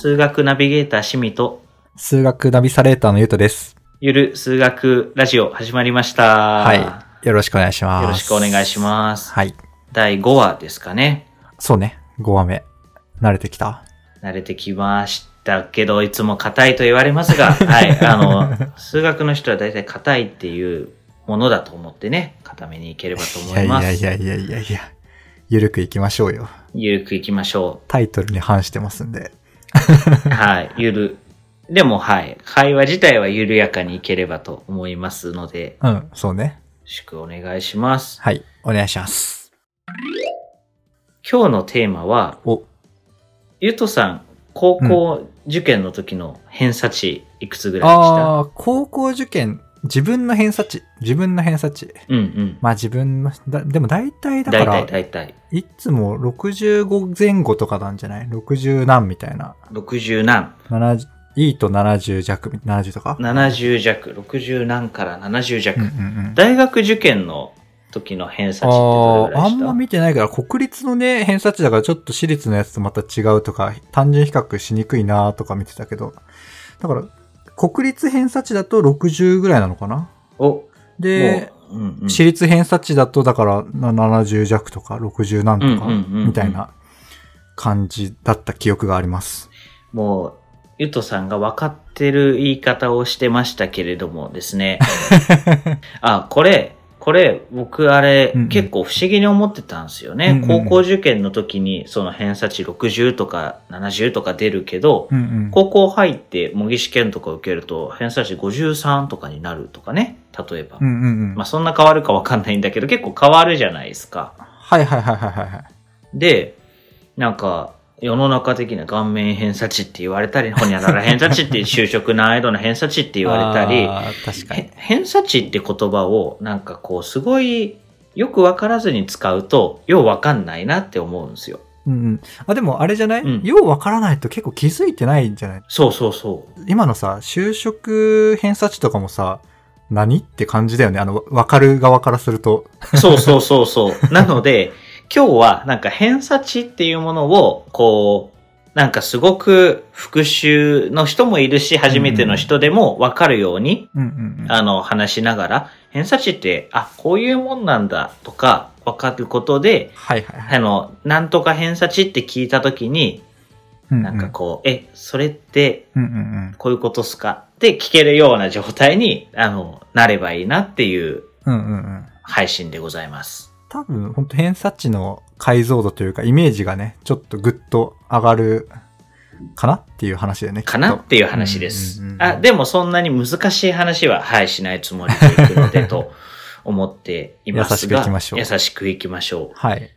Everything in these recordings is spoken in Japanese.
数学ナビゲーターしみと、数学ナビサレーターのゆうとです。ゆる数学ラジオ始まりました。はい。よろしくお願いします。よろしくお願いします。はい。第5話ですかね。そうね。5話目。慣れてきた？慣れてきましたけど、いつも硬いと言われますが、はい。あの、数学の人は大体硬いっていうものだと思ってね、固めにいければと思います。いやいやいやいやいやいや。ゆるくいきましょうよ。ゆるくいきましょタイトルに反してますんで。う。はい。ゆる。でも、はい。会話自体は緩やかにいければと思いますので、ようん、そうね。ろしくお願いします。はい。お願いします。今日のテーマは、お、ゆとさん、高校受験の時の偏差値いくつぐらいでした？あー、高校受験、自分の偏差値。自分の偏差値。うんうん。まあ自分の、だでも大体だか大体ら、大体。いつも65前後とかなんじゃない ?60 何みたいな。60何70、いいと70弱、70とか ?70 弱。60何から70弱。うんうんうん。大学受験の時の偏差値ってどれぐらいした？あんま見てないから、国立のね、偏差値だからちょっと私立のやつとまた違うとか、単純比較しにくいなとか見てたけど、だから、国立偏差値だと60ぐらいなのかな？お、で、もう、うんうん、私立偏差値だとだからな70弱とか60何とか、みたいな感じだった記憶があります。もう、ゆとさんが分かってる言い方をしてましたけれどもですね。あ、これ、これ、僕あれ、うんうん結構不思議に思ってたんですよね。うんうん高校受験の時に、その偏差値60とか70とか出るけど、うんうん。高校入って模擬試験とか受けると、偏差値53とかになるとかね。例えば。うんうんうん。まあそんな変わるかわかんないんだけど、結構変わるじゃないですか。はいはいはいはいはいはい。で、なんか、世の中的な顔面偏差値って言われたり、ほにゃらら偏差値って就職難易度の偏差値って言われたり、確かにへ。偏差値って言葉をなんかこうすごいよくわからずに使うと、ようわかんないなって思うんですよ。うんうん。あ、でもあれじゃない、うんようわからないと結構気づいてないんじゃない？そうそうそ今のさ、就職偏差値とかもさ、何って感じだよね。あの、わかる側からすると。う。そうそうそうそう。なので、今日はなんか偏差値っていうものを、こう、なんかすごく復習の人もいるし、初めての人でもわかるように。あの、話しながら、偏差値って、あ、こういうもんなんだとか、わかることで、はいはいはい。あの、なんとか偏差値って聞いたときに、うんなんかこう、え、それって、うんうんうん。こういうことっすかって聞けるような状態に、あの、なればいいなっていう。配信でございます。多分、本当偏差値の解像度というか、イメージがね、ちょっとぐっと上がるかなっていう話だよね。かなきっていう話ですうんうんう。んあ、でもそんなに難しい話は、はい、しないつもりでいくので、と思っていますが。優しくいきましょう優しくいきましょう。はい。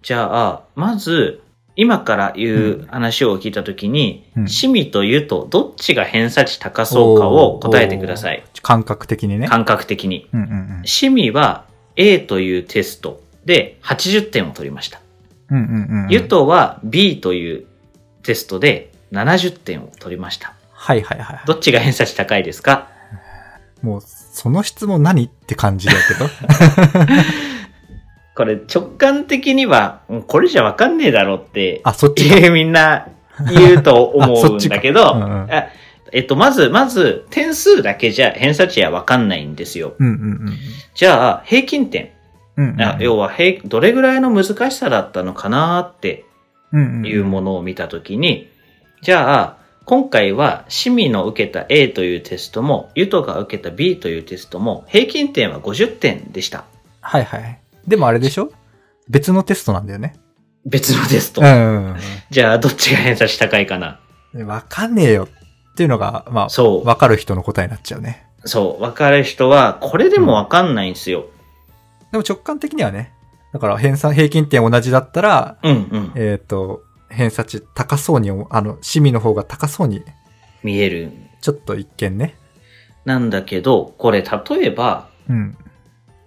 じゃあ、まず、今から言う話を聞いたときに、うんシミとユとどっちが偏差値高そうかを答えてください。感覚的にね。感覚的に。うんうんシミは A というテストで80点を取りました。うん。うんうんうんうん。ユとは B というテストで70点を取りました。はいはいはい。どっちが偏差値高いですか？もう、その質問何って感じだけど。これ直感的には、うんこれじゃわかんねえだろって、あ、そっちみんな言うと思うんだけど、うんうんあえっと、まず、まず、点数だけじゃ偏差値はわかんないんですよ。うんうんうんじゃあ、平均点。うん。うんうんあ要は平、どれぐらいの難しさだったのかなってうんうんいうものを見たときに、じゃあ、今回は、シミの受けた A というテストも、ユトが受けた B というテストも、平均点は50点でした。はいはい。でもあれでしょ？別のテストなんだよね。別のテスト。うんじゃあ、どっちが偏差値高いかな？うん。わかんねえよっていうのが、まあ、そうわかる人の答えになっちゃうね。そう、わかる人は、これでもわかんないんですよ。でも直感的にはね。だから偏差、平均点同じだったら、うんうん。えっ、と、偏差値高そうにあの、シミの方が高そうに、見える。ちょっと一見ね。なんだけど、これ例えば、うん。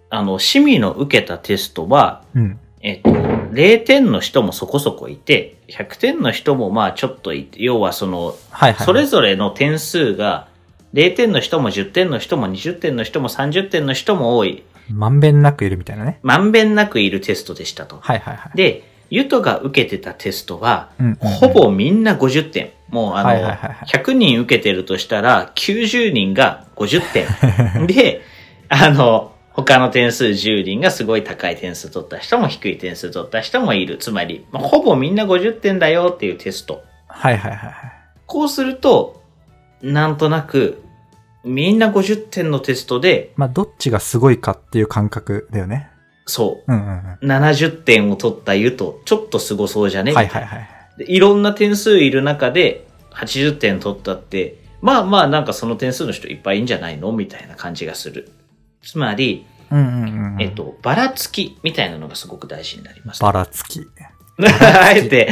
あの、シミの受けたテストは、うん。えっと、0点の人もそこそこいて、100点の人もまあちょっといて、要はその、はいはい。それぞれの点数が、0点の人も10点の人も20点の人も30点の人も多い、まんべんなくいるみたいなね。まんべんなくいるテストでしたと。はいはいはい。で、ゆとが受けてたテストは、うんうんほぼみんな50点。もうあの、はいはいはいはい100人受けてるとしたら、90人が50点。で、あの、他の点数10人がすごい高い点数取った人も低い点数取った人もいる。つまり、まあほぼみんな50点だよっていうテスト。はいはいはいはい。こうすると、なんとなく、みんな50点のテストで、まあ、どっちがすごいかっていう感覚だよね。そう、うんうんうん。70点を取ったゆと、ちょっとすごそうじゃね？はいはいはい。でいろんな点数いる中で、80点取ったって、まあまあなんかその点数の人いっぱいいんじゃないの？みたいな感じがする。つまり、うんうんうんうん。えっと、ばらつきみたいなのがすごく大事になります。ばらつき。あえて、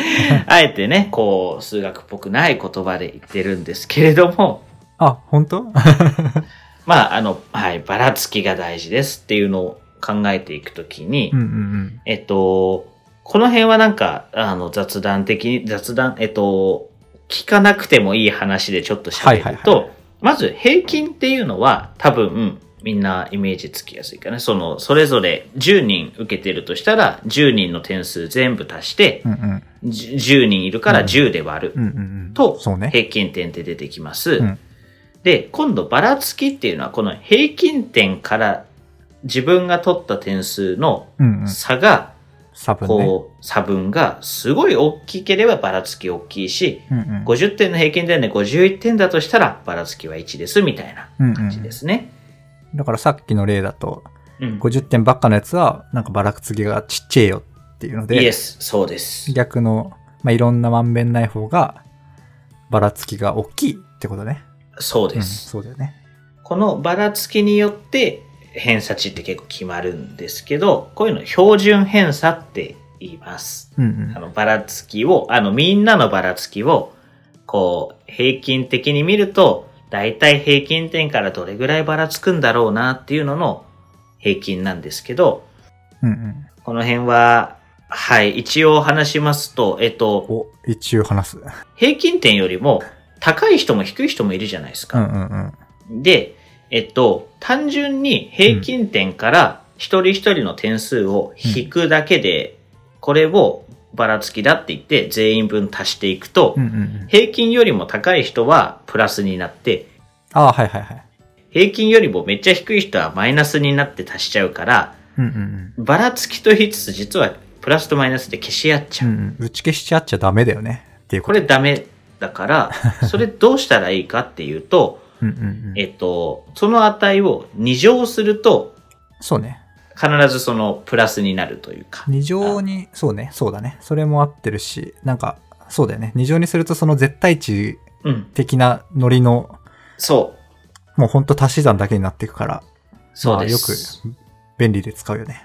あえてね、こう、数学っぽくない言葉で言ってるんですけれども、あ、本当？まあ、あの、はい、ばらつきが大事ですっていうのを考えていくときに、うんうんうん。えっと、この辺はなんか、あの、雑談的に、雑談、えっと、聞かなくてもいい話でちょっと喋ると、はいはいはいまず平均っていうのは多分、みんなイメージつきやすいかな。その、それぞれ10人受けてるとしたら、10人の点数全部足してう、んうん。じ10人いるから10で割るうんうんうん。と。平均点って出てきます。うんで、今度ばらつきっていうのは、この平均点から自分が取った点数のうんうん。差が、差分ね。こう、差分がすごい大きければばらつき大きいし、うんうん。50点の平均点で51点だとしたらばらつきは1ですみたいなうんうん感じですね。だからさっきの例だと、うん。50点ばっかのやつは、なんかばらつきがちっちゃいよっていうので、イエス、そうです。逆の、まあ、いろんなまんべんない方が、ばらつきが大きいってことね。うん、そうです。そうだよね。このばらつきによって偏差値って結構決まるんですけど、こういうの標準偏差って言います。うんあの、ばらつきを、あの、みんなのばらつきを、こう、平均的に見ると、だいたい平均点からどれぐらいばらつくんだろうなっていうのの平均なんですけど、うん。うんうん。この辺は、はい、一応話しますと、えっと、お、一応話す。平均点よりも高い人も低い人もいるじゃないですか。うんうんうん。で、えっと、単純に平均点から一人一人の点数を引くだけで、これをばらつきだって言って全員分足していくと、うんうんうん。平均よりも高い人はプラスになって、ああ、はいはいはい。平均よりもめっちゃ低い人はマイナスになって足しちゃうから、うんうんばらつきと言いつつ実はプラスとマイナスで消し合っちうん。ゃう。うんうん。打ち消しちゃっちゃダメだよね。っていうこ。ことれダメだから、それどうしたらいいかっていうと、うんうんうん。えっと、その値を2乗すると、そうね。必ずそのプラスになるというか。二乗に、そうね、そうだね。それも合ってるし、なんか、そうだよね。二乗にするとその絶対値うん。的なノリの、そう。もうほんと足し算だけになっていくから、そうです。まあよく便利で使うよね。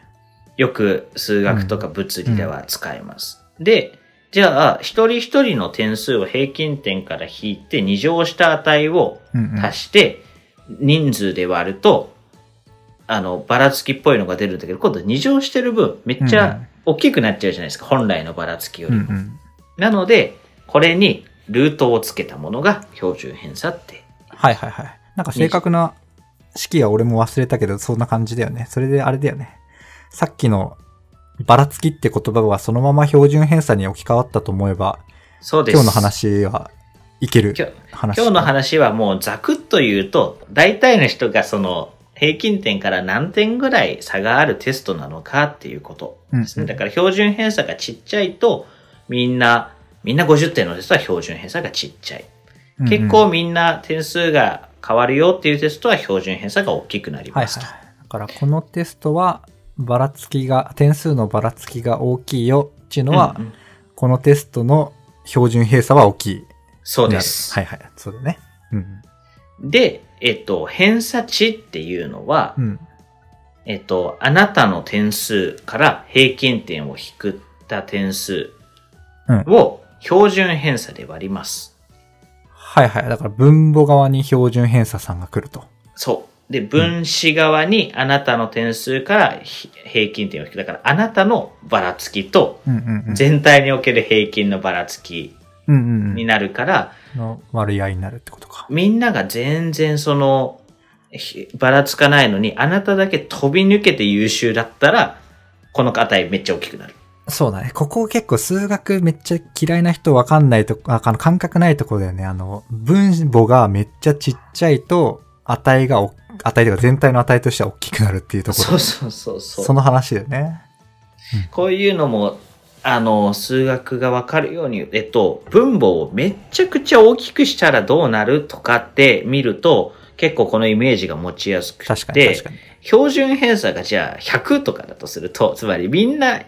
よく数学とか物理では使えます。で、じゃあ、一人一人の点数を平均点から引いて2乗した値をうんうん。足して、人数で割ると、あの、ばらつきっぽいのが出るんだけど、今度2乗してる分、めっちゃ大きくなっちゃうじゃないですか。本来のばらつきよりも。うんうん。なので、これにルートをつけたものが標準偏差って。はいはいはい。なんか正確な式は俺も忘れたけど、そんな感じだよね。それであれだよね。さっきのばらつきって言葉はそのまま標準偏差に置き換わったと思えば、そうです。今日の話はいける今日話。今日の話はもうざくっと言うと、大体の人がその平均点から何点ぐらい差があるテストなのかっていうことですね。うんだから標準偏差がちっちゃいと、みんな、みんな50点のテストは標準偏差がちっちゃい。結構みんな点数が変わるよっていうテストは標準偏差が大きくなりますと。はいはい。だからこのテストは、ばらつきが、点数のばらつきが大きいよっていうのは、うんうんこのテストの標準偏差は大きい。そうです。はいはい。そうだね。うん。で、えっと、偏差値っていうのは、うん。えっと、あなたの点数から平均点を引った点数うんを標準偏差で割ります。はいはい。だから分母側に標準偏差さんが来ると。そう。で、分子側にあなたの点数からひ平均点を引く。だから、あなたのばらつきとうんうんうん。全体における平均のばらつきうんうんうん。の割合になるってことか。みんなが全然その、ひばらつかないのに、あなただけ飛び抜けて優秀だったら、この値めっちゃ大きくなる。そうだね。ここ結構数学めっちゃ嫌いな人わかんないとこ、ああの感覚ないところだよね。あの、分母がめっちゃちっちゃいと、値がお、値とか全体の値としては大きくなるっていうところ。そうそうそうそう。その話だよね。こういうのも、あの、数学がわかるように、えっと、分母をめっちゃくちゃ大きくしたらどうなるとかって見ると、結構このイメージが持ちやすくて。標準偏差がじゃあ100とかだとすると、つまりみんな。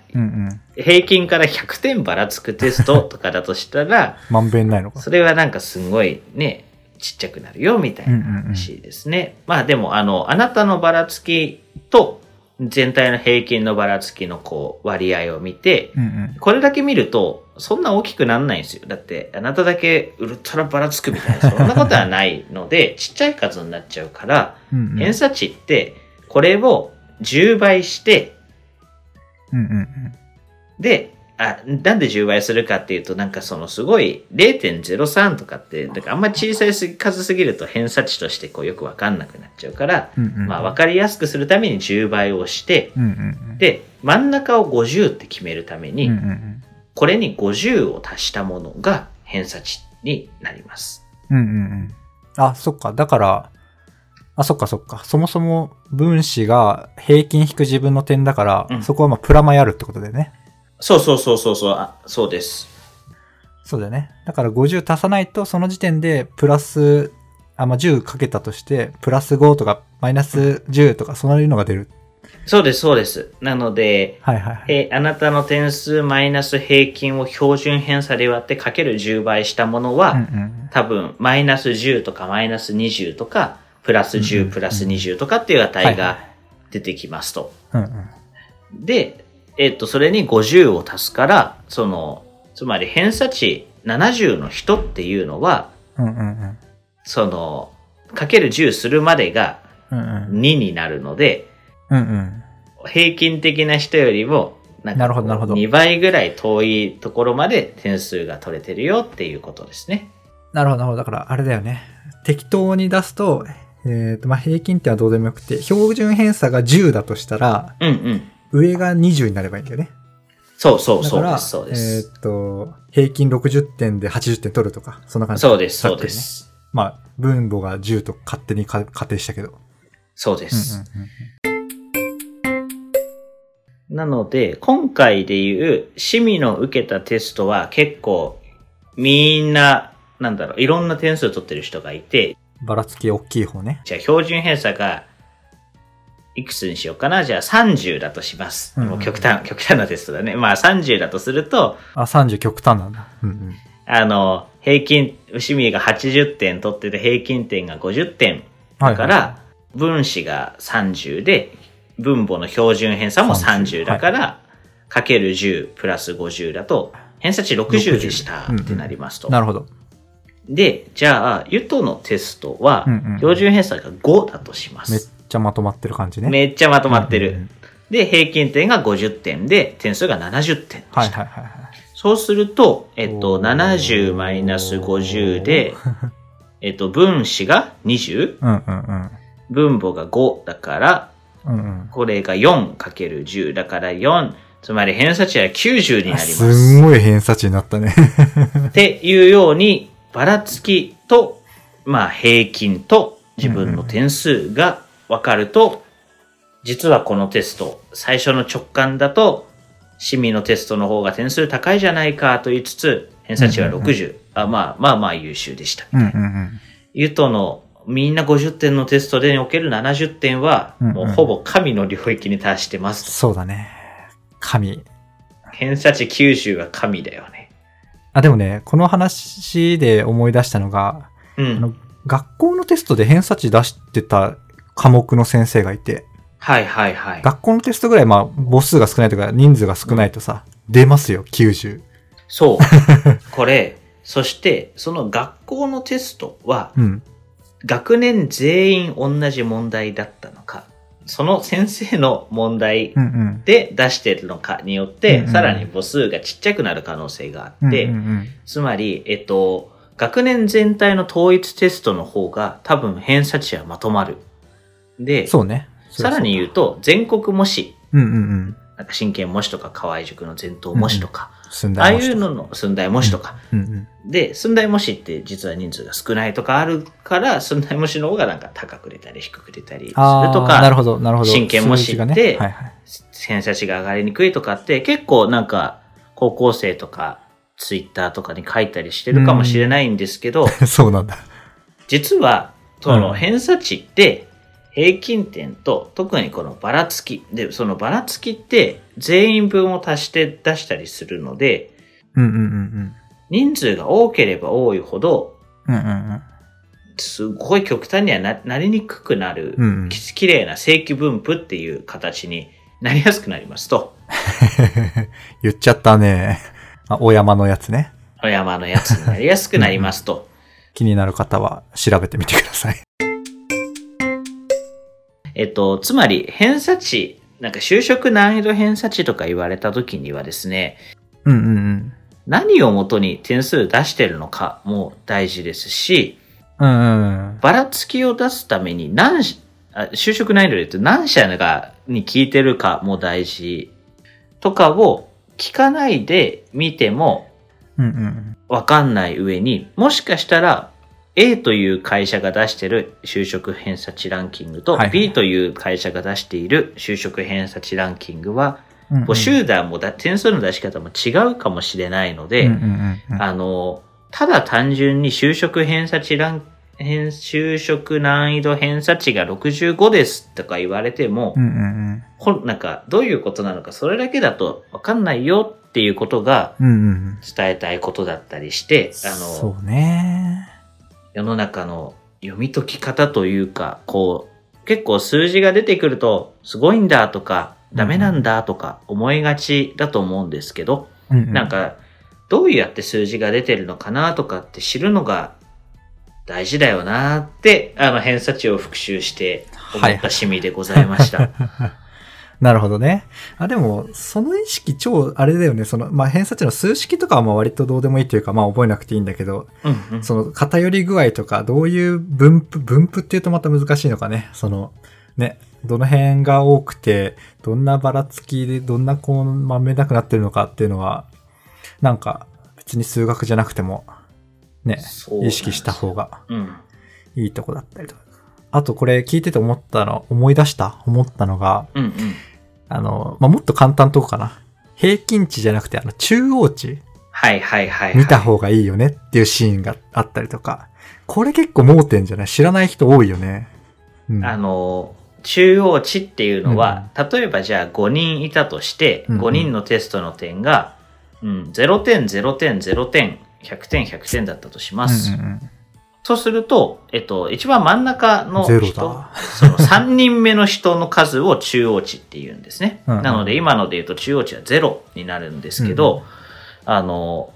平均から100点ばらつくテストとかだとしたら、まんべんないのか。それはなんかすごいね、ちっちゃくなるよみたいな話ですね。まあでも、あの、あなたのばらつきと全体の平均のばらつきのこう割合を見て、うんうん。これだけ見ると、そんな大きくなんないんですよ。だって、あなただけウルトラばらつくみたいな、そんなことはないので、ちっちゃい数になっちゃうから、うんうん。偏差値って、これを10倍して、うんうんで、あ、なんで10倍するかっていうと、なんかそのすごい0.03とかって、だからあんまり小さい数すぎると偏差値としてこうよくわかんなくなっちゃうから、うん。うんうん。まあわかりやすくするために10倍をして、うんうんうん。で、真ん中を50って決めるために、うんうんうん。これに50を足したものが偏差値になります。うんうんうん。あ、そっか。だから、あ、そっかそっか。そもそも分子が平均引く自分の点だから、うんそこはまあプラマイあるってことだよね。そうそうそうそうそう、あそうです。そうだよね。だから50足さないと、その時点でプラス、あ、まあ、10かけたとして、プラス5とかマイナス10とか、そういうのが出る。そうです、そうです。なので、はいはいはい。えあなたの点数マイナス平均を標準偏差で割ってかける10倍したものは、うんうん。多分マイナス10とかマイナス20とか、プラスうんうん10プラス20とかっていう値はいが出てきますと。うんうん。で、えっと、それに50を足すから、その、つまり偏差値70の人っていうのは、うんうんうん。その、かける10するまでがうんうん。2になるので、うんうん。平均的な人よりも、なるほどなるほど2倍ぐらい遠いところまで点数が取れてるよっていうことですね。なるほど、なるほど。だから、あれだよね。適当に出すと、えっ、と、まあ、平均点はどうでもよくて、標準偏差が10だとしたら、うんうん。上が20になればいいんだよね。そうそうそうです、そうです。えっ、と、平均60点で80点取るとか、そんな感じ。そうです、そうです。まあ、分母が10と勝手にか仮定したけど。そうです。うんうんなので、今回でいう、市民の受けたテストは結構、みんな、なんだろう、いろんな点数取ってる人がいて、うん。ばらつき大きい方ね。じゃあ標準偏差が、いくつにしようかな？じゃあ30だとします。うんうんもう極端、極端なテストだね。まあ30だとすると、あ、30極端なんだ。うんうん。あの、平均、牛見が80点取ってて平均点が50点はいはいだから、分子が30で、分母の標準偏差も30 30だから、かける10プラス50だと、偏差値60でした60ってなりますと。なるほど。で、じゃあ、ユトのテストはうんうん、標準偏差が5だとしまめっす。ちゃまとまってる感じね。めっちゃまとまってるうんうんうん。で、平均点が50点で、点数が70点でした。はいはいはいはい。そうすると、えっと、おー70マイナス50で、えっと、分子が 20? うんうんうん。分母が5だから、うんうん。これが 4×10 だから4、つまり偏差値は90になりますんごい偏差値になったね。っていうように、ばらつきと、まあ平均と自分の点数が分かると、実はこのテスト、最初の直感だと、市民のテストの方が点数高いじゃないかと言いつつ、偏差値はうんうん60。あまあまあまあ優秀でした。うんうんうん。ゆとのみんな50点のテストでおける70点は、うんうんもうほぼ神の領域に達してますと。そうだね。神。偏差値90は神だよね。あ、でもね、この話で思い出したのが、うん。あの、学校のテストで偏差値出してた科目の先生がいて、はいはいはい。学校のテストぐらい、まあ、母数が少ないとか、人数が少ないとさ、出ますよ、90。そう。これ、そして、その学校のテストは、うん。学年全員同じ問題だったのか、その先生の問題うんうん。で出してるのかによって、うんうんさらに母数がちっちゃくなる可能性があって、うんうんつまり、えっと、学年全体の統一テストの方が多分偏差値はまとまる。でうん、そうね。さらに言うと、全国模試、うんうんうん。なんか真剣模試とか河合塾の前頭模試とか、寸ああい大模試とかうのの寸大模試とか、うんうん。で、寸大模試って実は人数が少ないとかあるから、寸大模試の方がなんか高く出たり低く出たりするとああ、なるか、ほど、なるほど。真剣模試ってはいはい。偏差値が上がりにくいとかって結構なんか高校生とかツイッターとかに書いたりしてるかもしれないんですけど、そうなんだ。実はそうんの偏差値って平均点と特にこのばらつきでそのばらつきって全員分を足して出したりするのでうんうんうん人数が多ければ多いほどうん。うんうんうん。すごい極端にはななりにくくなる、うんうんき綺麗な正規分布っていう形になりやすくなりますと、言っちゃったね。あ、大山のやつね。お山のやつになりやすくなりますと。気になる方は調べてみてください。えっと、つまり偏差値、なんか就職難易度偏差値とか言われた時にはですね、うんうんうん。何をもとに点数出してるのかも大事ですし、うんうんばらつきを出すために何し、あ就職難易度で言うと何社がに聞いてるかも大事とかを聞かないで見てもわかんない上に、もしかしたら A という会社が出してる就職偏差値ランキングとはいはい B という会社が出している就職偏差値ランキングはうんう集団もだ点数の出し方も違うかもしれないので、うんうんうんうん。あの、ただ単純に就職偏差値ラン、偏就職難易度偏差値が65ですとか言われても、うんうんうん。なんかどういうことなのかそれだけだとわかんないよっていうことがうんうんうん。伝えたいことだったりして、あの、そうね。世の中の読み解き方というか、こう、結構数字が出てくると、すごいんだとか、ダメなんだとか思いがちだと思うんですけど、うんうんなん、か、どうやって数字が出てるのかなとかって知るのが大事だよなって、あの、偏差値を復習して思った趣味でございました。なるほどね。あ、でも、その意識超、あれだよね。その、まあ、偏差値の数式とかはまあ割とどうでもいいというか、まあ覚えなくていいんだけど、うんうんその偏り具合とか、どういう分布、分布っていうとまた難しいのかね。その、ね、どの辺が多くて、どんなばらつきで、どんなこう、まめなくなってるのかっていうのは、なんか、別に数学じゃなくても、ね、意識した方がうん。いいとこだったりとか。あとこれ聞いてて思ったの、思い出した思ったのが、うんうん。あの、まあ、もっと簡単なとこかな。平均値じゃなくて、あの、中央値はいはいはい、はい。見た方がいいよねっていうシーンがあったりとか。これ結構盲点じゃない？知らない人多いよね。うん。あの、中央値っていうのは、例えばじゃあ5人いたとして、うんうん5人のテストの点が、うん、0点、0点、0点、100点、100点だったとします。うんうんうんそうすると、えっと、一番真ん中の人、その3人目の人の数を中央値って言うんですね。うん、なので、今ので言うと中央値は0になるんですけど、うん、あの、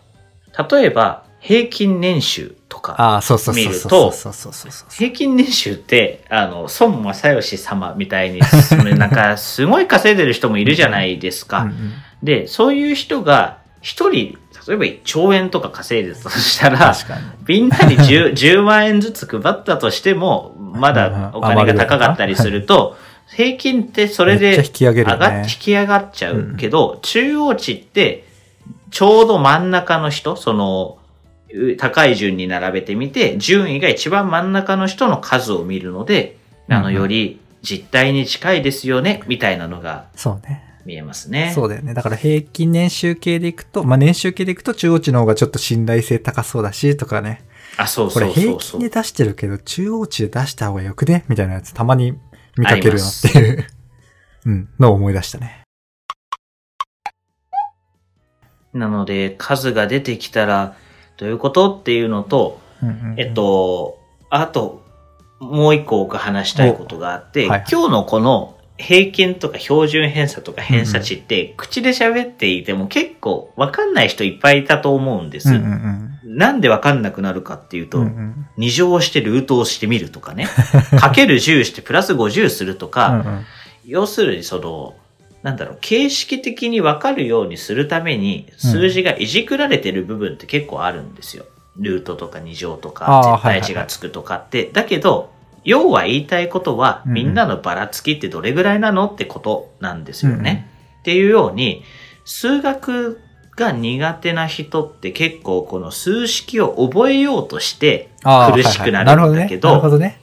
例えば、平均年収とか見ると、平均年収って、あの、孫正義様みたいに、なんかすごい稼いでる人もいるじゃないですか。で、そういう人が一人例えば1兆円とか稼いでたとしたら。みんなに 10, 10 万円ずつ配ったとしても、まだお金が高かったりすると、平均ってそれでめっちゃ引き上げ上がっね。引き上がっちゃうけど、中央値って、ちょうど真ん中の人、その、う高い順に並べてみて、順位が一番真ん中の人の数を見るので、あの、より実態に近いですよね、みたいなのがそうね。見えますね。そうだよね。だから平均年収系でいくと、まあ、年収系でいくと中央値の方がちょっと信頼性高そうだし、とかね。あ、そうこれそうそうそう平均で。出してるけど、中央値で出した方がよくね？みたいなやつたまに見かけるなっていう、うん、のを思い出したね。なので、数が出てきたら、どういうことっていうのと、うんうんうんえっ、と、あと、もう一個僕話したいことがあって、おはいはい今日のこの平均とか標準偏差とか偏差値って、口で喋っていても結構わかんない人いっぱいいたと思うんです。うんうんなんでわかんなくなるかっていうと、うん。うんうん2乗してルートをしてみるとかね、かける10してプラス50するとか、うんうん要するにその、なんだろう、形式的にわかるようにするために、数字がいじくられてる部分って結構あるんですよ。ルートとか2乗とあか、ー絶対値がつくとかって。だけど、要は言いたいことは、うんうんみんなのばらつきってどれぐらいなのってことなんですよね。っていうように、数学が苦手な人って結構この数式を覚えようとして苦しくなはいはいるんだけど、なるほどね。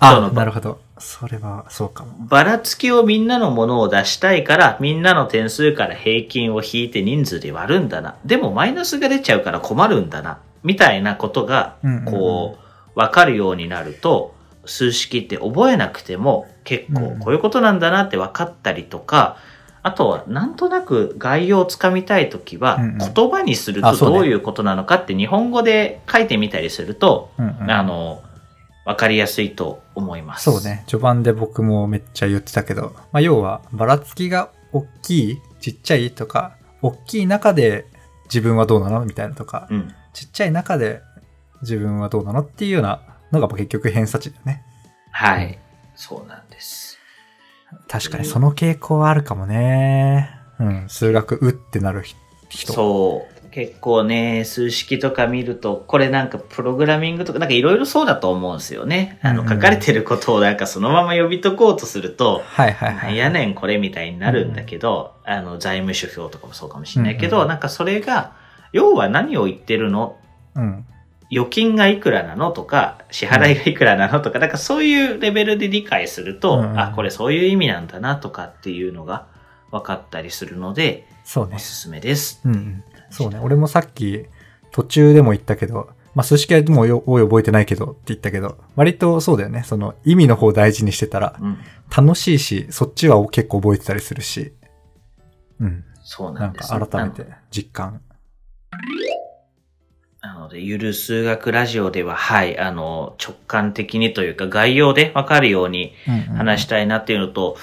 なるほどね。そあのなるほど。それは、そうかも。ばらつきをみんなのものを出したいから、みんなの点数から平均を引いて人数で割るんだな。でもマイナスが出ちゃうから困るんだな。みたいなことがうんうんうん、こう、わかるようになると、数式って覚えなくても結構こういうことなんだなって分かったりとか、あとはなんとなく概要をつかみたいときは言葉にするとどういうことなのかって日本語で書いてみたりすると、あの、わかりやすいと思います。そう。ね。序盤で僕もめっちゃ言ってたけど、まあ、要は、ばらつきが大きい、ちっちゃいとか、大きい中で自分はどうなのみたいなとか、うん。ちっちゃい中で自分はどうなのっていうようなのが結局偏差値だよね。はい。そうなんです。確かにその傾向はあるかもね。うん。数学、うってなる人。そう。結構ね、数式とか見ると、これなんかプログラミングとか、なんかいろいろそうだと思うんですよね。あの、書かれてることをなんかそのまま読み解こうとすると、はいはいは。ないんやねんこれみたいになるんだけど、あの、財務諸表とかもそうかもしれないけど、うんうんなんかそれが、要は何を言ってるの？うん。預金がいくらなのとか、支払いがいくらなのとか、なんかそういうレベルで理解すると、うんうんあ、これそういう意味なんだなとかっていうのが分かったりするので、そうねお。すすめです。うんうん。そうね。俺もさっき途中でも言ったけど、まあ数式はもうよ多い覚えてないけどって言ったけど、割とそうだよね。その意味の方大事にしてたらうん。楽しいし、そっちは結構覚えてたりするし。うん。そうななんんです。か改めて実感。なので、ゆる数学ラジオでは、はい、あの、直感的にというか、概要でわかるように話したいなっていうのと、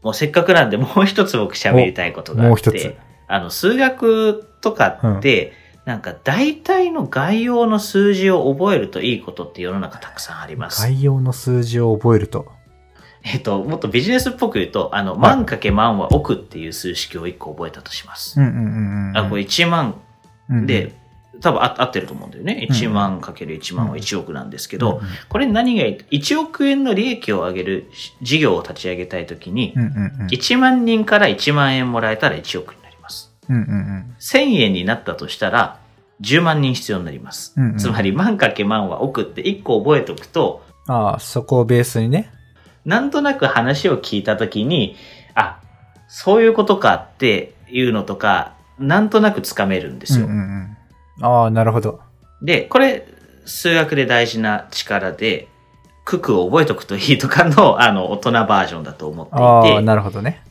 もうせっかくなんで、もう一つ僕喋りたいことがあって、あの、数学とかって、なんか大体の概要の数字を覚えるといいことって世の中たくさんあります。概要の数字を覚えると。えっと、もっとビジネスっぽく言うと、あの、い万かけ万は億っていう数式を一個覚えたとします。うんうんうんうん。あ、これ1万うんで、多分あ合ってると思うんだよね。1万かける1万は1億なんですけど、うんこれ何がいい ?1 億円の利益を上げる事業を立ち上げたいときに、うんうんうん。1万人から1万円もらえたら1億になります。うんうんうん。1000円になったとしたら、10万人必要になります。うんうんつまり、万かけ万は億って1個覚えておくと、ああ、そこをベースにね。なんとなく話を聞いたときに、あ、そういうことかっていうのとか、なんとなくつかめるんですよ。うんうんうん。ああ、なるほど。で、これ、数学で大事な力で、九九を覚えとくといいとかの、あの、大人バージョンだと思ってああ、いて、なるほどね。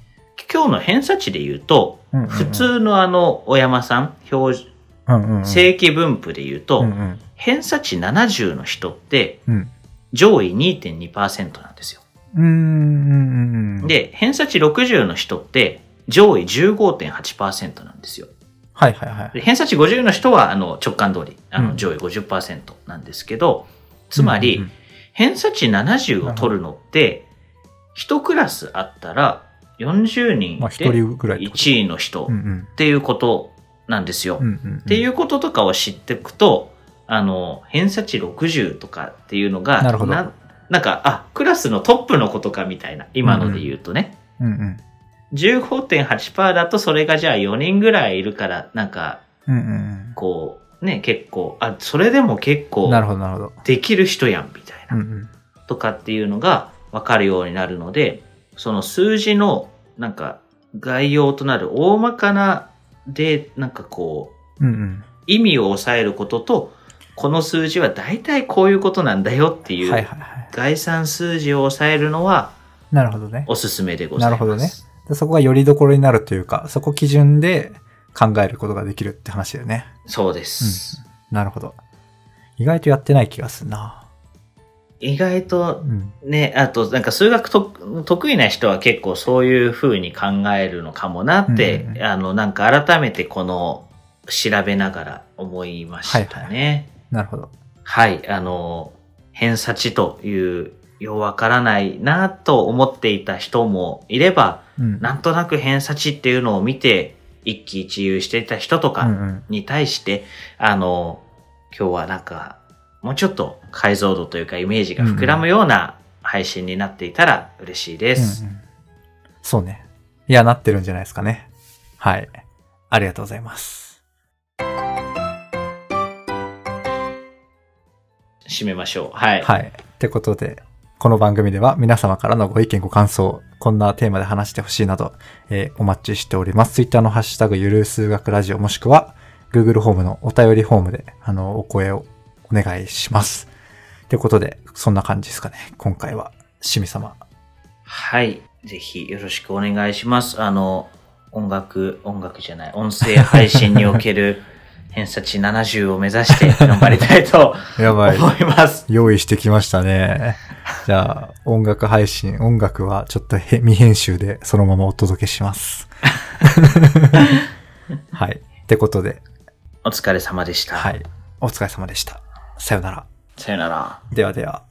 今日の偏差値で言うと、うんうんうん普通のあの、小山さん、標準うんうんうん。正規分布で言うと、うんうん。偏差値70の人って、うん。上位2.2%なんですよ。うんうんうんうん。、で、偏差値60の人って、上位15.8%なんですよ。はいはいはい。で偏差値50の人は、あの、直感通り、あの、うん上位50%なんですけど、つまり、うんうん偏差値70を取るのって、一クラスあったら40人で人ぐらいってこと1位の人。っていうことなんですよ。っていうこととかを知っていくと、あの、偏差値60とかっていうのが、ななんか、あ、クラスのトップのことかみたいな、今ので言うとね。うんうん。15.8%だとそれがじゃあ4人ぐらいいるから、なんか、こう、ね、結構、あ、それでも結うん。構なるほどなるほど。できる人やん、みたいなうん。うん。とかっていうのが分かるようになるので、その数字のなんか概要となる大まかなで、なんかこう、うんうん。意味を抑えることと、この数字は大体こういうことなんだよっていはいう。概算数字を抑えるのはなるほどね。おすすめでございます。なるほどねでそこがよりどころになるというか、そこ基準で考えることができるって話だよね。そうです。なるほど。意外とやってない気がするな。意外とうん。ね、あとなんか数学と得意な人は結構そういう風に考えるのかもなって、うんうんうんあのなんか改めてこの調べながら思いましたね。なるほど。はい、あの、偏差値という、ようわからないなと思っていた人もいれば、うん。なんとなく偏差値っていうのを見て、一喜一憂していた人とかうんうん。に対して、あの、今日はなんか、もうちょっと解像度というかイメージが膨らむような配信になっていたら嬉しいです。うんうんそうね。いや、なってるんじゃないですかね。はい。ありがとうございます。締めましょう。はい。はい。ってことで、この番組では皆様からのご意見ご感想、こんなテーマで話してほしいなど、えーお待ちしております。Twitter のハッシュタグゆる数学ラジオもしくは Google ホームのお便りフォームで、あの、お声をお願いします。ってことで、そんな感じですかね。今回は、しみ様。はい。ぜひよろしくお願いします。あの、音楽、音楽じゃない、音声配信における偏差値70を目指して頑張りたいと やばい。思います。用意してきましたね。じゃあ、音楽配信、音楽はちょっとへ未編集でそのままお届けします。はい。ってことで、お疲れ様でした。はい。お疲れ様でした。さよなら。さよなら。ではでは。